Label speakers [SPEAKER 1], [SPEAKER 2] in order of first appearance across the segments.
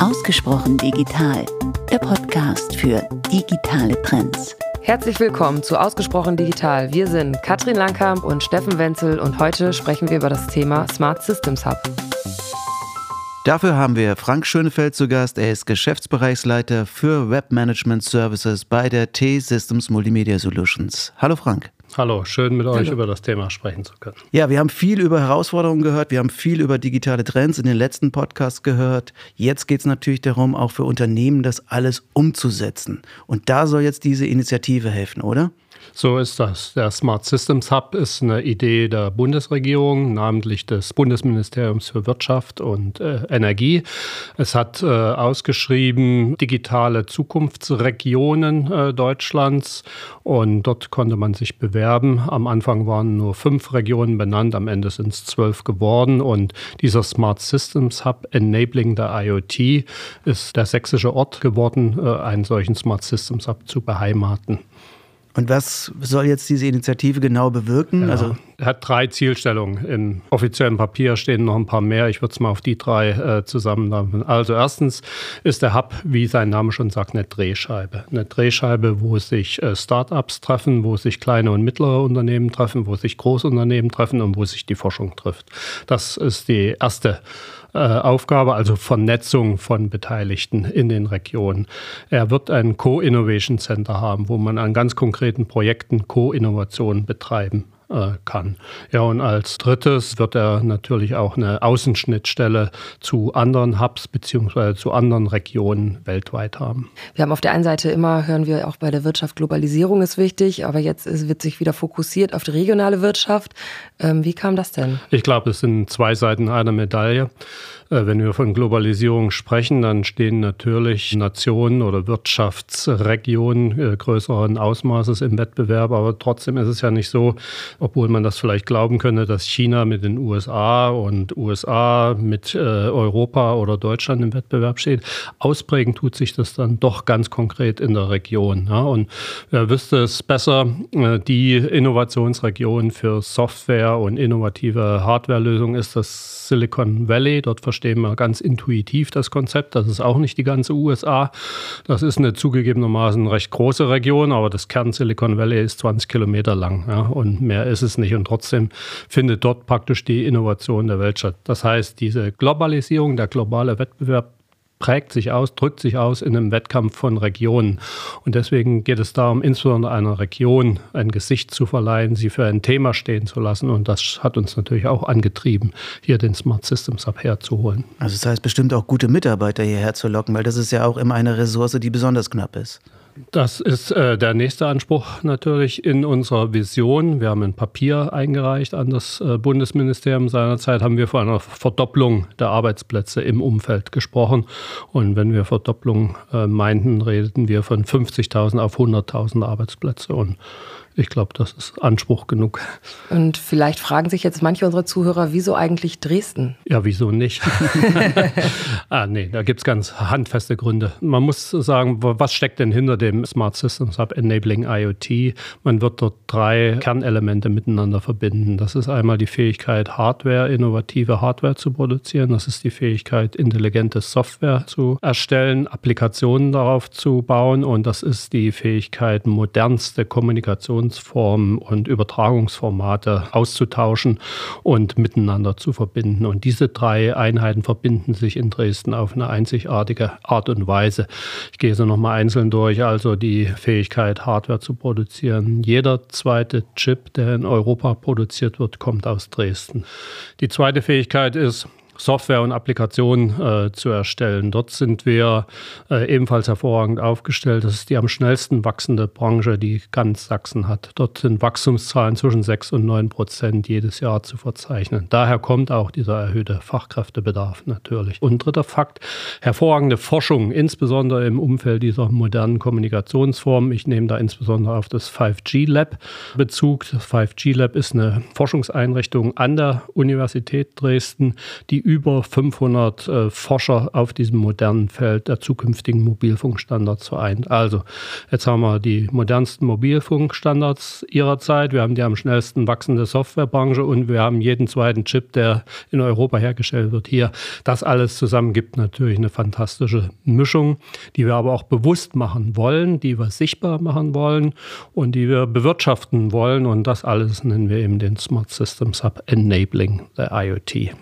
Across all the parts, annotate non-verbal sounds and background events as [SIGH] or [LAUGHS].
[SPEAKER 1] Ausgesprochen digital, der Podcast für digitale Trends.
[SPEAKER 2] Herzlich willkommen zu Ausgesprochen Digital. Wir sind Katrin Langkamp und Steffen Wenzel und heute sprechen wir über das Thema Smart Systems Hub.
[SPEAKER 3] Dafür haben wir Frank Schönefeld zu Gast. Er ist Geschäftsbereichsleiter für Webmanagement Services bei der T-Systems Multimedia Solutions. Hallo Frank.
[SPEAKER 4] Hallo, schön mit euch über das Thema sprechen zu können.
[SPEAKER 3] Ja, wir haben viel über Herausforderungen gehört, wir haben viel über digitale Trends in den letzten Podcasts gehört. Jetzt geht es natürlich darum, auch für Unternehmen das alles umzusetzen. Und da soll jetzt diese Initiative helfen, oder?
[SPEAKER 4] So ist das. Der Smart Systems Hub ist eine Idee der Bundesregierung, namentlich des Bundesministeriums für Wirtschaft und äh, Energie. Es hat äh, ausgeschrieben digitale Zukunftsregionen äh, Deutschlands und dort konnte man sich bewerben. Am Anfang waren nur fünf Regionen benannt, am Ende sind es zwölf geworden und dieser Smart Systems Hub Enabling the IoT ist der sächsische Ort geworden, äh, einen solchen Smart Systems Hub zu beheimaten.
[SPEAKER 3] Und was soll jetzt diese Initiative genau bewirken?
[SPEAKER 4] Ja, also hat drei Zielstellungen. Im offiziellen Papier stehen noch ein paar mehr. Ich würde es mal auf die drei äh, zusammennehmen. Also erstens ist der Hub, wie sein Name schon sagt, eine Drehscheibe. Eine Drehscheibe, wo sich äh, Startups treffen, wo sich kleine und mittlere Unternehmen treffen, wo sich Großunternehmen treffen und wo sich die Forschung trifft. Das ist die erste äh, Aufgabe, also Vernetzung von Beteiligten in den Regionen. Er wird ein Co-Innovation Center haben, wo man an ganz konkreten Projekten Co-Innovation betreiben äh, kann. Ja, und als drittes wird er natürlich auch eine Außenschnittstelle zu anderen Hubs beziehungsweise zu anderen Regionen weltweit haben.
[SPEAKER 2] Wir haben auf der einen Seite immer, hören wir auch bei der Wirtschaft, Globalisierung ist wichtig, aber jetzt wird sich wieder fokussiert auf die regionale Wirtschaft. Ähm, wie kam das denn?
[SPEAKER 4] Ich glaube, es sind zwei Seiten einer Medaille. Äh, wenn wir von Globalisierung sprechen, dann stehen natürlich Nationen oder Wirtschaftsregionen äh, größeren Ausmaßes im Wettbewerb. Aber trotzdem ist es ja nicht so, obwohl man das vielleicht glauben könnte, dass China mit den USA und USA mit äh, Europa oder Deutschland im Wettbewerb steht. Ausprägen tut sich das dann doch ganz konkret in der Region. Ja? Und wer wüsste es besser, die Innovationsregion für Software und innovative Hardwarelösungen ist das Silicon Valley. Dort verstehen wir ganz intuitiv das Konzept. Das ist auch nicht die ganze USA. Das ist eine zugegebenermaßen recht große Region, aber das Kern Silicon Valley ist 20 Kilometer lang ja, und mehr ist es nicht. Und trotzdem findet dort praktisch die Innovation der Welt statt. Das heißt, diese Globalisierung, der globale Wettbewerb prägt sich aus, drückt sich aus in einem Wettkampf von Regionen. Und deswegen geht es darum, insbesondere einer Region ein Gesicht zu verleihen, sie für ein Thema stehen zu lassen. Und das hat uns natürlich auch angetrieben, hier den Smart Systems Hub herzuholen.
[SPEAKER 3] Also das heißt bestimmt auch gute Mitarbeiter hierher zu locken, weil das ist ja auch immer eine Ressource, die besonders knapp ist.
[SPEAKER 4] Das ist äh, der nächste Anspruch natürlich in unserer Vision. Wir haben ein Papier eingereicht an das äh, Bundesministerium. Seinerzeit haben wir von einer Verdopplung der Arbeitsplätze im Umfeld gesprochen. Und wenn wir Verdopplung äh, meinten, redeten wir von 50.000 auf 100.000 Arbeitsplätze. Und ich glaube, das ist Anspruch genug.
[SPEAKER 2] Und vielleicht fragen sich jetzt manche unserer Zuhörer, wieso eigentlich Dresden?
[SPEAKER 4] Ja, wieso nicht? [LAUGHS] [LAUGHS] ah, nee, da gibt es ganz handfeste Gründe. Man muss sagen, was steckt denn hinter dem Smart Systems Hub Enabling IoT? Man wird dort drei Kernelemente miteinander verbinden. Das ist einmal die Fähigkeit, Hardware, innovative Hardware zu produzieren. Das ist die Fähigkeit, intelligente Software zu erstellen, Applikationen darauf zu bauen. Und das ist die Fähigkeit, modernste Kommunikation Kommunikationsformen und Übertragungsformate auszutauschen und miteinander zu verbinden. Und diese drei Einheiten verbinden sich in Dresden auf eine einzigartige Art und Weise. Ich gehe so nochmal einzeln durch. Also die Fähigkeit, Hardware zu produzieren. Jeder zweite Chip, der in Europa produziert wird, kommt aus Dresden. Die zweite Fähigkeit ist, Software und Applikationen äh, zu erstellen. Dort sind wir äh, ebenfalls hervorragend aufgestellt. Das ist die am schnellsten wachsende Branche, die ganz Sachsen hat. Dort sind Wachstumszahlen zwischen 6 und 9 Prozent jedes Jahr zu verzeichnen. Daher kommt auch dieser erhöhte Fachkräftebedarf natürlich. Und dritter Fakt, hervorragende Forschung, insbesondere im Umfeld dieser modernen Kommunikationsform. Ich nehme da insbesondere auf das 5G Lab Bezug. Das 5G Lab ist eine Forschungseinrichtung an der Universität Dresden, die über 500 äh, Forscher auf diesem modernen Feld der zukünftigen Mobilfunkstandards vereint. Also, jetzt haben wir die modernsten Mobilfunkstandards ihrer Zeit, wir haben die am schnellsten wachsende Softwarebranche und wir haben jeden zweiten Chip, der in Europa hergestellt wird, hier. Das alles zusammen gibt natürlich eine fantastische Mischung, die wir aber auch bewusst machen wollen, die wir sichtbar machen wollen und die wir bewirtschaften wollen. Und das alles nennen wir eben den Smart Systems Hub Enabling the IoT.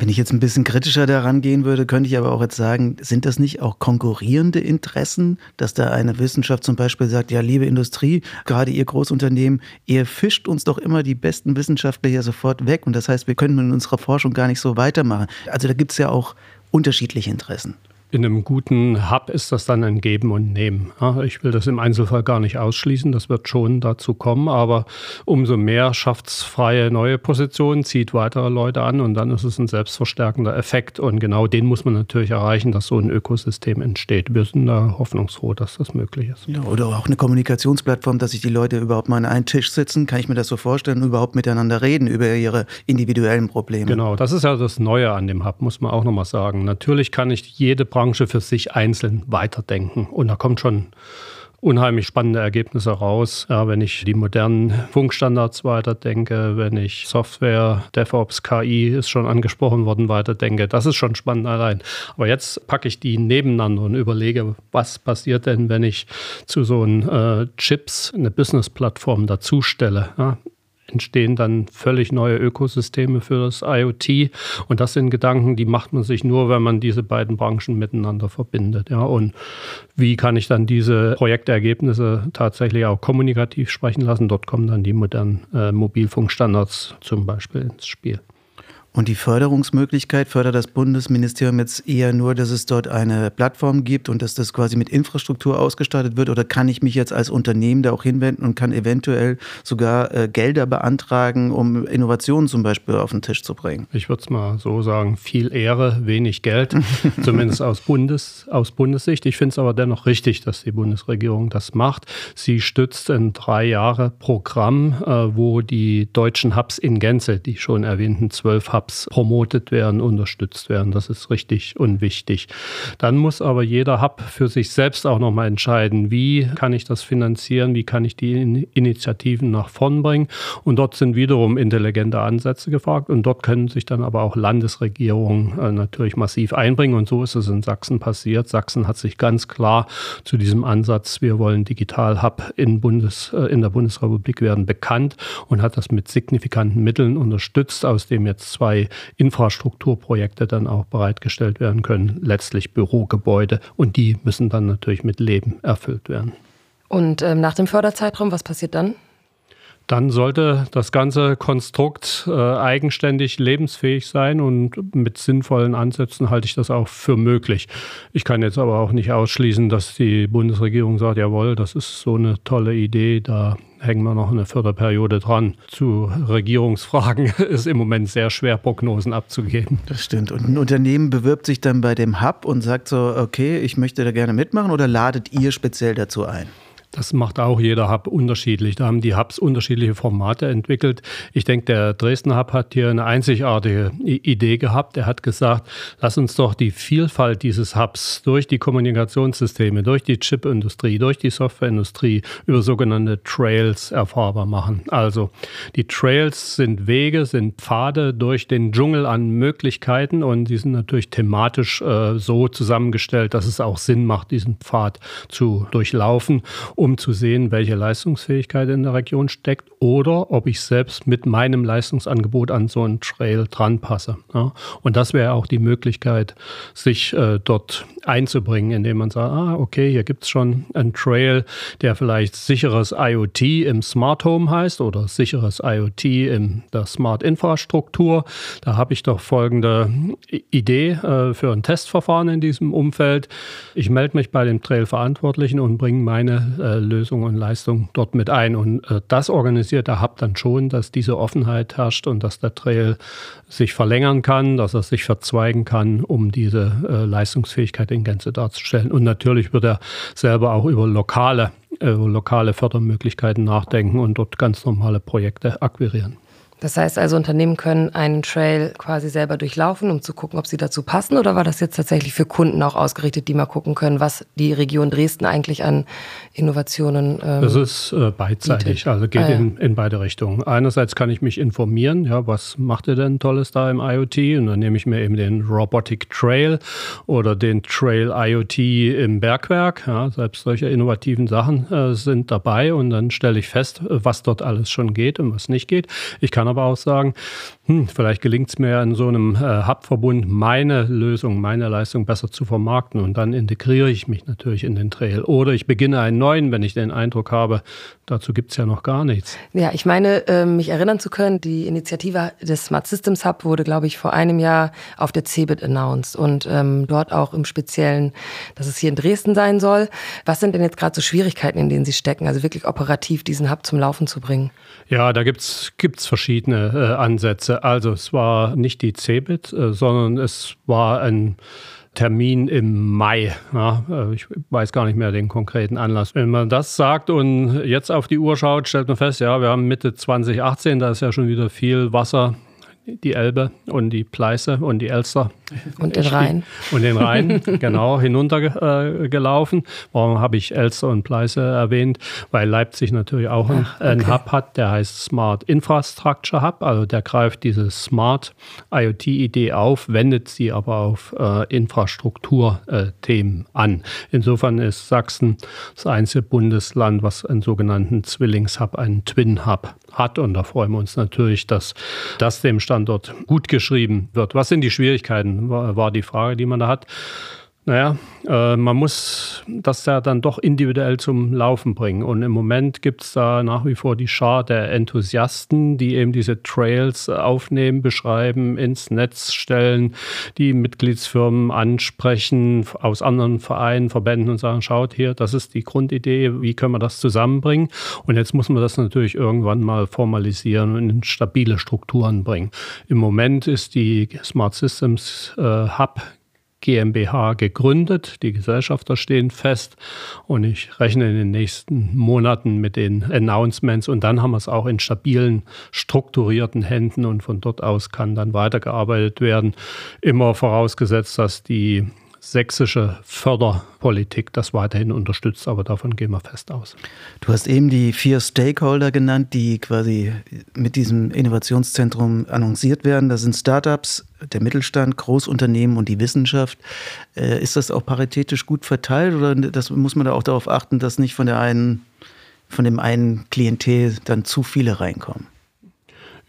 [SPEAKER 3] Wenn ich jetzt ein bisschen kritischer daran gehen würde, könnte ich aber auch jetzt sagen, sind das nicht auch konkurrierende Interessen, dass da eine Wissenschaft zum Beispiel sagt, ja, liebe Industrie, gerade ihr Großunternehmen, ihr fischt uns doch immer die besten Wissenschaftler hier sofort weg und das heißt, wir können mit unserer Forschung gar nicht so weitermachen. Also da gibt es ja auch unterschiedliche Interessen
[SPEAKER 4] in einem guten Hub ist das dann ein Geben und Nehmen. Ich will das im Einzelfall gar nicht ausschließen, das wird schon dazu kommen, aber umso mehr schafft es freie neue Positionen, zieht weitere Leute an und dann ist es ein selbstverstärkender Effekt und genau den muss man natürlich erreichen, dass so ein Ökosystem entsteht. Wir sind da hoffnungsfroh, dass das möglich ist.
[SPEAKER 3] Ja, oder auch eine Kommunikationsplattform, dass sich die Leute überhaupt mal an einen Tisch sitzen, kann ich mir das so vorstellen, und überhaupt miteinander reden über ihre individuellen Probleme.
[SPEAKER 4] Genau, das ist ja das Neue an dem Hub, muss man auch nochmal sagen. Natürlich kann ich jede Branche für sich einzeln weiterdenken. Und da kommt schon unheimlich spannende Ergebnisse raus. Ja, wenn ich die modernen Funkstandards weiterdenke, wenn ich Software, DevOps, KI ist schon angesprochen worden, weiterdenke, das ist schon spannend allein. Aber jetzt packe ich die nebeneinander und überlege, was passiert denn, wenn ich zu so einem äh, Chips eine Business-Plattform dazustelle. Ja, entstehen dann völlig neue Ökosysteme für das IoT. Und das sind Gedanken, die macht man sich nur, wenn man diese beiden Branchen miteinander verbindet. Ja, und wie kann ich dann diese Projektergebnisse tatsächlich auch kommunikativ sprechen lassen? Dort kommen dann die modernen äh, Mobilfunkstandards zum Beispiel ins Spiel.
[SPEAKER 3] Und die Förderungsmöglichkeit fördert das Bundesministerium jetzt eher nur, dass es dort eine Plattform gibt und dass das quasi mit Infrastruktur ausgestattet wird? Oder kann ich mich jetzt als Unternehmen da auch hinwenden und kann eventuell sogar äh, Gelder beantragen, um Innovationen zum Beispiel auf den Tisch zu bringen?
[SPEAKER 4] Ich würde es mal so sagen, viel Ehre, wenig Geld, [LAUGHS] zumindest aus, Bundes, aus Bundessicht. Ich finde es aber dennoch richtig, dass die Bundesregierung das macht. Sie stützt ein drei Jahre Programm, äh, wo die deutschen Hubs in Gänze, die schon erwähnten zwölf Hubs, Hubs promotet werden, unterstützt werden. Das ist richtig und wichtig. Dann muss aber jeder Hub für sich selbst auch nochmal entscheiden, wie kann ich das finanzieren, wie kann ich die Initiativen nach vorn bringen. Und dort sind wiederum intelligente Ansätze gefragt und dort können sich dann aber auch Landesregierungen äh, natürlich massiv einbringen. Und so ist es in Sachsen passiert. Sachsen hat sich ganz klar zu diesem Ansatz, wir wollen Digital Hub in, Bundes, äh, in der Bundesrepublik werden, bekannt und hat das mit signifikanten Mitteln unterstützt, aus dem jetzt zwei zwei Infrastrukturprojekte dann auch bereitgestellt werden können, letztlich Bürogebäude und die müssen dann natürlich mit Leben erfüllt werden.
[SPEAKER 2] Und ähm, nach dem Förderzeitraum, was passiert dann?
[SPEAKER 4] Dann sollte das ganze Konstrukt äh, eigenständig lebensfähig sein und mit sinnvollen Ansätzen halte ich das auch für möglich. Ich kann jetzt aber auch nicht ausschließen, dass die Bundesregierung sagt, jawohl, das ist so eine tolle Idee, da hängen wir noch eine Förderperiode dran. Zu Regierungsfragen [LAUGHS] ist im Moment sehr schwer, Prognosen abzugeben.
[SPEAKER 3] Das stimmt. Und ein Unternehmen bewirbt sich dann bei dem Hub und sagt so, okay, ich möchte da gerne mitmachen oder ladet ihr speziell dazu ein?
[SPEAKER 4] Das macht auch jeder Hub unterschiedlich. Da haben die Hubs unterschiedliche Formate entwickelt. Ich denke, der Dresdner Hub hat hier eine einzigartige Idee gehabt. Er hat gesagt, lass uns doch die Vielfalt dieses Hubs durch die Kommunikationssysteme, durch die Chipindustrie, durch die Softwareindustrie über sogenannte Trails erfahrbar machen. Also die Trails sind Wege, sind Pfade durch den Dschungel an Möglichkeiten und die sind natürlich thematisch äh, so zusammengestellt, dass es auch Sinn macht, diesen Pfad zu durchlaufen um zu sehen, welche Leistungsfähigkeit in der Region steckt oder ob ich selbst mit meinem Leistungsangebot an so einen Trail dran passe. Ja. Und das wäre auch die Möglichkeit, sich äh, dort einzubringen, indem man sagt, ah, okay, hier gibt es schon einen Trail, der vielleicht sicheres IoT im Smart Home heißt oder sicheres IoT in der Smart Infrastruktur. Da habe ich doch folgende Idee äh, für ein Testverfahren in diesem Umfeld. Ich melde mich bei dem Trail-Verantwortlichen und bringe meine äh, Lösung und Leistung dort mit ein. Und äh, das organisiert der Hub dann schon, dass diese Offenheit herrscht und dass der Trail sich verlängern kann, dass er sich verzweigen kann, um diese äh, Leistungsfähigkeit in Gänze darzustellen. Und natürlich wird er selber auch über lokale, äh, lokale Fördermöglichkeiten nachdenken und dort ganz normale Projekte akquirieren.
[SPEAKER 2] Das heißt also, Unternehmen können einen Trail quasi selber durchlaufen, um zu gucken, ob sie dazu passen? Oder war das jetzt tatsächlich für Kunden auch ausgerichtet, die mal gucken können, was die Region Dresden eigentlich an Innovationen ähm,
[SPEAKER 4] Das ist äh, beidseitig, bietet. also geht ah, ja. in, in beide Richtungen. Einerseits kann ich mich informieren, ja, was macht ihr denn Tolles da im IoT? Und dann nehme ich mir eben den Robotic Trail oder den Trail IoT im Bergwerk. Ja, selbst solche innovativen Sachen äh, sind dabei und dann stelle ich fest, was dort alles schon geht und was nicht geht. Ich kann aber auch sagen, hm, vielleicht gelingt es mir in so einem äh, Hub-Verbund, meine Lösung, meine Leistung besser zu vermarkten. Und dann integriere ich mich natürlich in den Trail. Oder ich beginne einen neuen, wenn ich den Eindruck habe, dazu gibt es ja noch gar nichts.
[SPEAKER 2] Ja, ich meine, äh, mich erinnern zu können, die Initiative des Smart Systems Hub wurde, glaube ich, vor einem Jahr auf der CeBIT announced. Und ähm, dort auch im Speziellen, dass es hier in Dresden sein soll. Was sind denn jetzt gerade so Schwierigkeiten, in denen Sie stecken, also wirklich operativ diesen Hub zum Laufen zu bringen?
[SPEAKER 4] Ja, da gibt es verschiedene äh, Ansätze. Also es war nicht die CeBIT, äh, sondern es war ein Termin im Mai. Ja, äh, ich weiß gar nicht mehr den konkreten Anlass. Wenn man das sagt und jetzt auf die Uhr schaut, stellt man fest, ja, wir haben Mitte 2018, da ist ja schon wieder viel Wasser die Elbe und die Pleiße und die Elster.
[SPEAKER 2] Und den Rhein.
[SPEAKER 4] Und den Rhein, [LAUGHS] genau, hinuntergelaufen. Warum habe ich Elster und Pleiße erwähnt? Weil Leipzig natürlich auch einen, Ach, okay. einen Hub hat, der heißt Smart Infrastructure Hub. Also der greift diese Smart IoT-Idee auf, wendet sie aber auf äh, Infrastrukturthemen äh, an. Insofern ist Sachsen das einzige Bundesland, was einen sogenannten Zwillingshub, einen Twin Hub hat. Und da freuen wir uns natürlich, dass das dem Standort gut geschrieben wird. Was sind die Schwierigkeiten, war die Frage, die man da hat. Naja, äh, man muss das ja dann doch individuell zum Laufen bringen. Und im Moment gibt es da nach wie vor die Schar der Enthusiasten, die eben diese Trails aufnehmen, beschreiben, ins Netz stellen, die Mitgliedsfirmen ansprechen aus anderen Vereinen, Verbänden und sagen, schaut hier, das ist die Grundidee, wie können wir das zusammenbringen? Und jetzt muss man das natürlich irgendwann mal formalisieren und in stabile Strukturen bringen. Im Moment ist die Smart Systems äh, Hub GmbH gegründet. Die Gesellschafter stehen fest und ich rechne in den nächsten Monaten mit den Announcements und dann haben wir es auch in stabilen, strukturierten Händen und von dort aus kann dann weitergearbeitet werden. Immer vorausgesetzt, dass die sächsische Förderpolitik das weiterhin unterstützt, aber davon gehen wir fest aus.
[SPEAKER 3] Du hast eben die vier Stakeholder genannt, die quasi mit diesem Innovationszentrum annonciert werden. Das sind Startups, der Mittelstand, Großunternehmen und die Wissenschaft. Äh, ist das auch paritätisch gut verteilt oder das muss man da auch darauf achten, dass nicht von der einen, von dem einen Klientel dann zu viele reinkommen?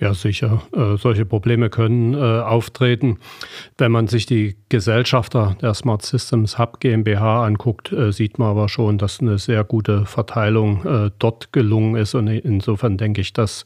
[SPEAKER 4] Ja, sicher. Äh, solche Probleme können äh, auftreten. Wenn man sich die Gesellschafter der Smart Systems Hub GmbH anguckt, äh, sieht man aber schon, dass eine sehr gute Verteilung äh, dort gelungen ist. Und insofern denke ich, dass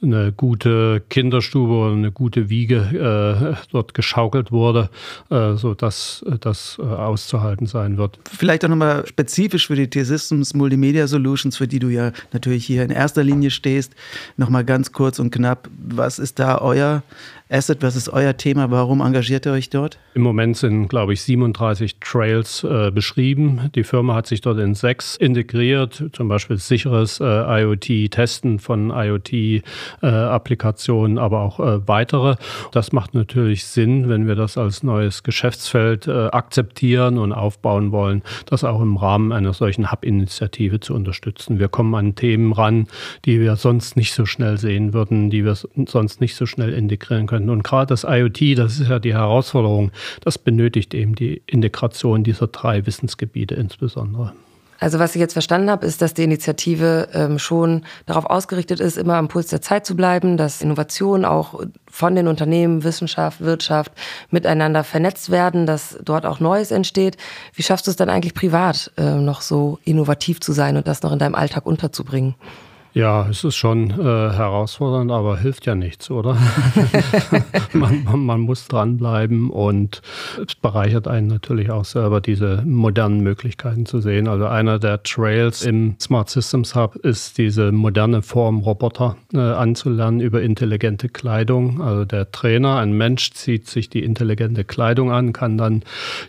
[SPEAKER 4] eine gute Kinderstube oder eine gute Wiege äh, dort geschaukelt wurde, äh, sodass das auszuhalten sein wird.
[SPEAKER 3] Vielleicht auch nochmal spezifisch für die T-Systems Multimedia Solutions, für die du ja natürlich hier in erster Linie stehst, nochmal ganz kurz und knapp was ist da euer Asset, was ist euer Thema? Warum engagiert ihr euch dort?
[SPEAKER 4] Im Moment sind, glaube ich, 37 Trails äh, beschrieben. Die Firma hat sich dort in sechs integriert, zum Beispiel sicheres äh, IoT-Testen von IoT-Applikationen, äh, aber auch äh, weitere. Das macht natürlich Sinn, wenn wir das als neues Geschäftsfeld äh, akzeptieren und aufbauen wollen, das auch im Rahmen einer solchen Hub-Initiative zu unterstützen. Wir kommen an Themen ran, die wir sonst nicht so schnell sehen würden, die wir sonst nicht so schnell integrieren können. Und gerade das IoT, das ist ja die Herausforderung, das benötigt eben die Integration dieser drei Wissensgebiete insbesondere.
[SPEAKER 2] Also was ich jetzt verstanden habe, ist, dass die Initiative ähm, schon darauf ausgerichtet ist, immer am Puls der Zeit zu bleiben, dass Innovationen auch von den Unternehmen, Wissenschaft, Wirtschaft miteinander vernetzt werden, dass dort auch Neues entsteht. Wie schaffst du es dann eigentlich privat äh, noch so innovativ zu sein und das noch in deinem Alltag unterzubringen?
[SPEAKER 4] Ja, es ist schon äh, herausfordernd, aber hilft ja nichts, oder? [LAUGHS] [LAUGHS] man, man, man, muss dranbleiben und es bereichert einen natürlich auch selber, diese modernen Möglichkeiten zu sehen. Also einer der Trails im Smart Systems Hub ist diese moderne Form, Roboter äh, anzulernen über intelligente Kleidung. Also der Trainer, ein Mensch, zieht sich die intelligente Kleidung an, kann dann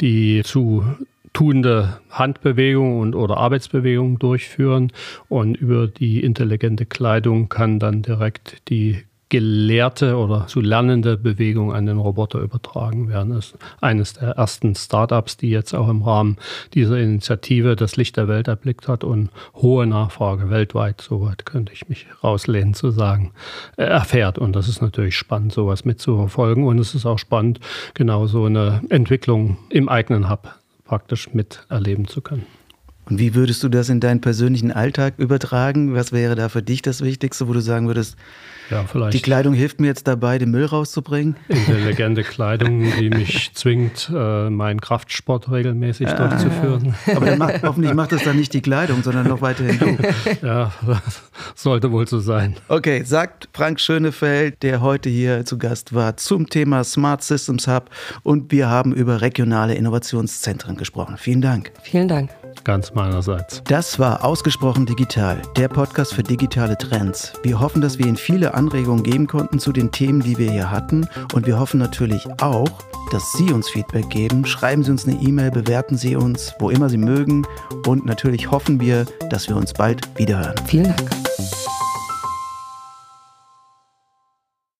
[SPEAKER 4] die zu tuende Handbewegungen und oder Arbeitsbewegungen durchführen und über die intelligente Kleidung kann dann direkt die gelehrte oder zu lernende Bewegung an den Roboter übertragen werden. Das ist eines der ersten Startups, die jetzt auch im Rahmen dieser Initiative das Licht der Welt erblickt hat und hohe Nachfrage weltweit, soweit könnte ich mich rauslehnen zu sagen, äh, erfährt. Und das ist natürlich spannend, sowas mitzuverfolgen. Und es ist auch spannend, genau so eine Entwicklung im eigenen Hub praktisch miterleben zu können.
[SPEAKER 3] Und wie würdest du das in deinen persönlichen Alltag übertragen? Was wäre da für dich das Wichtigste, wo du sagen würdest, ja, vielleicht. Die Kleidung hilft mir jetzt dabei, den Müll rauszubringen?
[SPEAKER 4] Intelligente [LAUGHS] Kleidung, die mich [LAUGHS] zwingt, äh, meinen Kraftsport regelmäßig ah, durchzuführen.
[SPEAKER 3] Aber macht, hoffentlich macht das dann nicht die Kleidung, sondern noch weiterhin du. [LAUGHS]
[SPEAKER 4] Ja, sollte wohl so sein.
[SPEAKER 3] Okay, sagt Frank Schönefeld, der heute hier zu Gast war, zum Thema Smart Systems Hub. Und wir haben über regionale Innovationszentren gesprochen. Vielen Dank.
[SPEAKER 2] Vielen Dank.
[SPEAKER 4] Ganz meinerseits.
[SPEAKER 3] Das war Ausgesprochen Digital, der Podcast für digitale Trends. Wir hoffen, dass wir Ihnen viele Anregungen geben konnten zu den Themen, die wir hier hatten. Und wir hoffen natürlich auch, dass Sie uns Feedback geben. Schreiben Sie uns eine E-Mail, bewerten Sie uns, wo immer Sie mögen. Und natürlich hoffen wir, dass wir uns bald wiederhören.
[SPEAKER 2] Vielen Dank.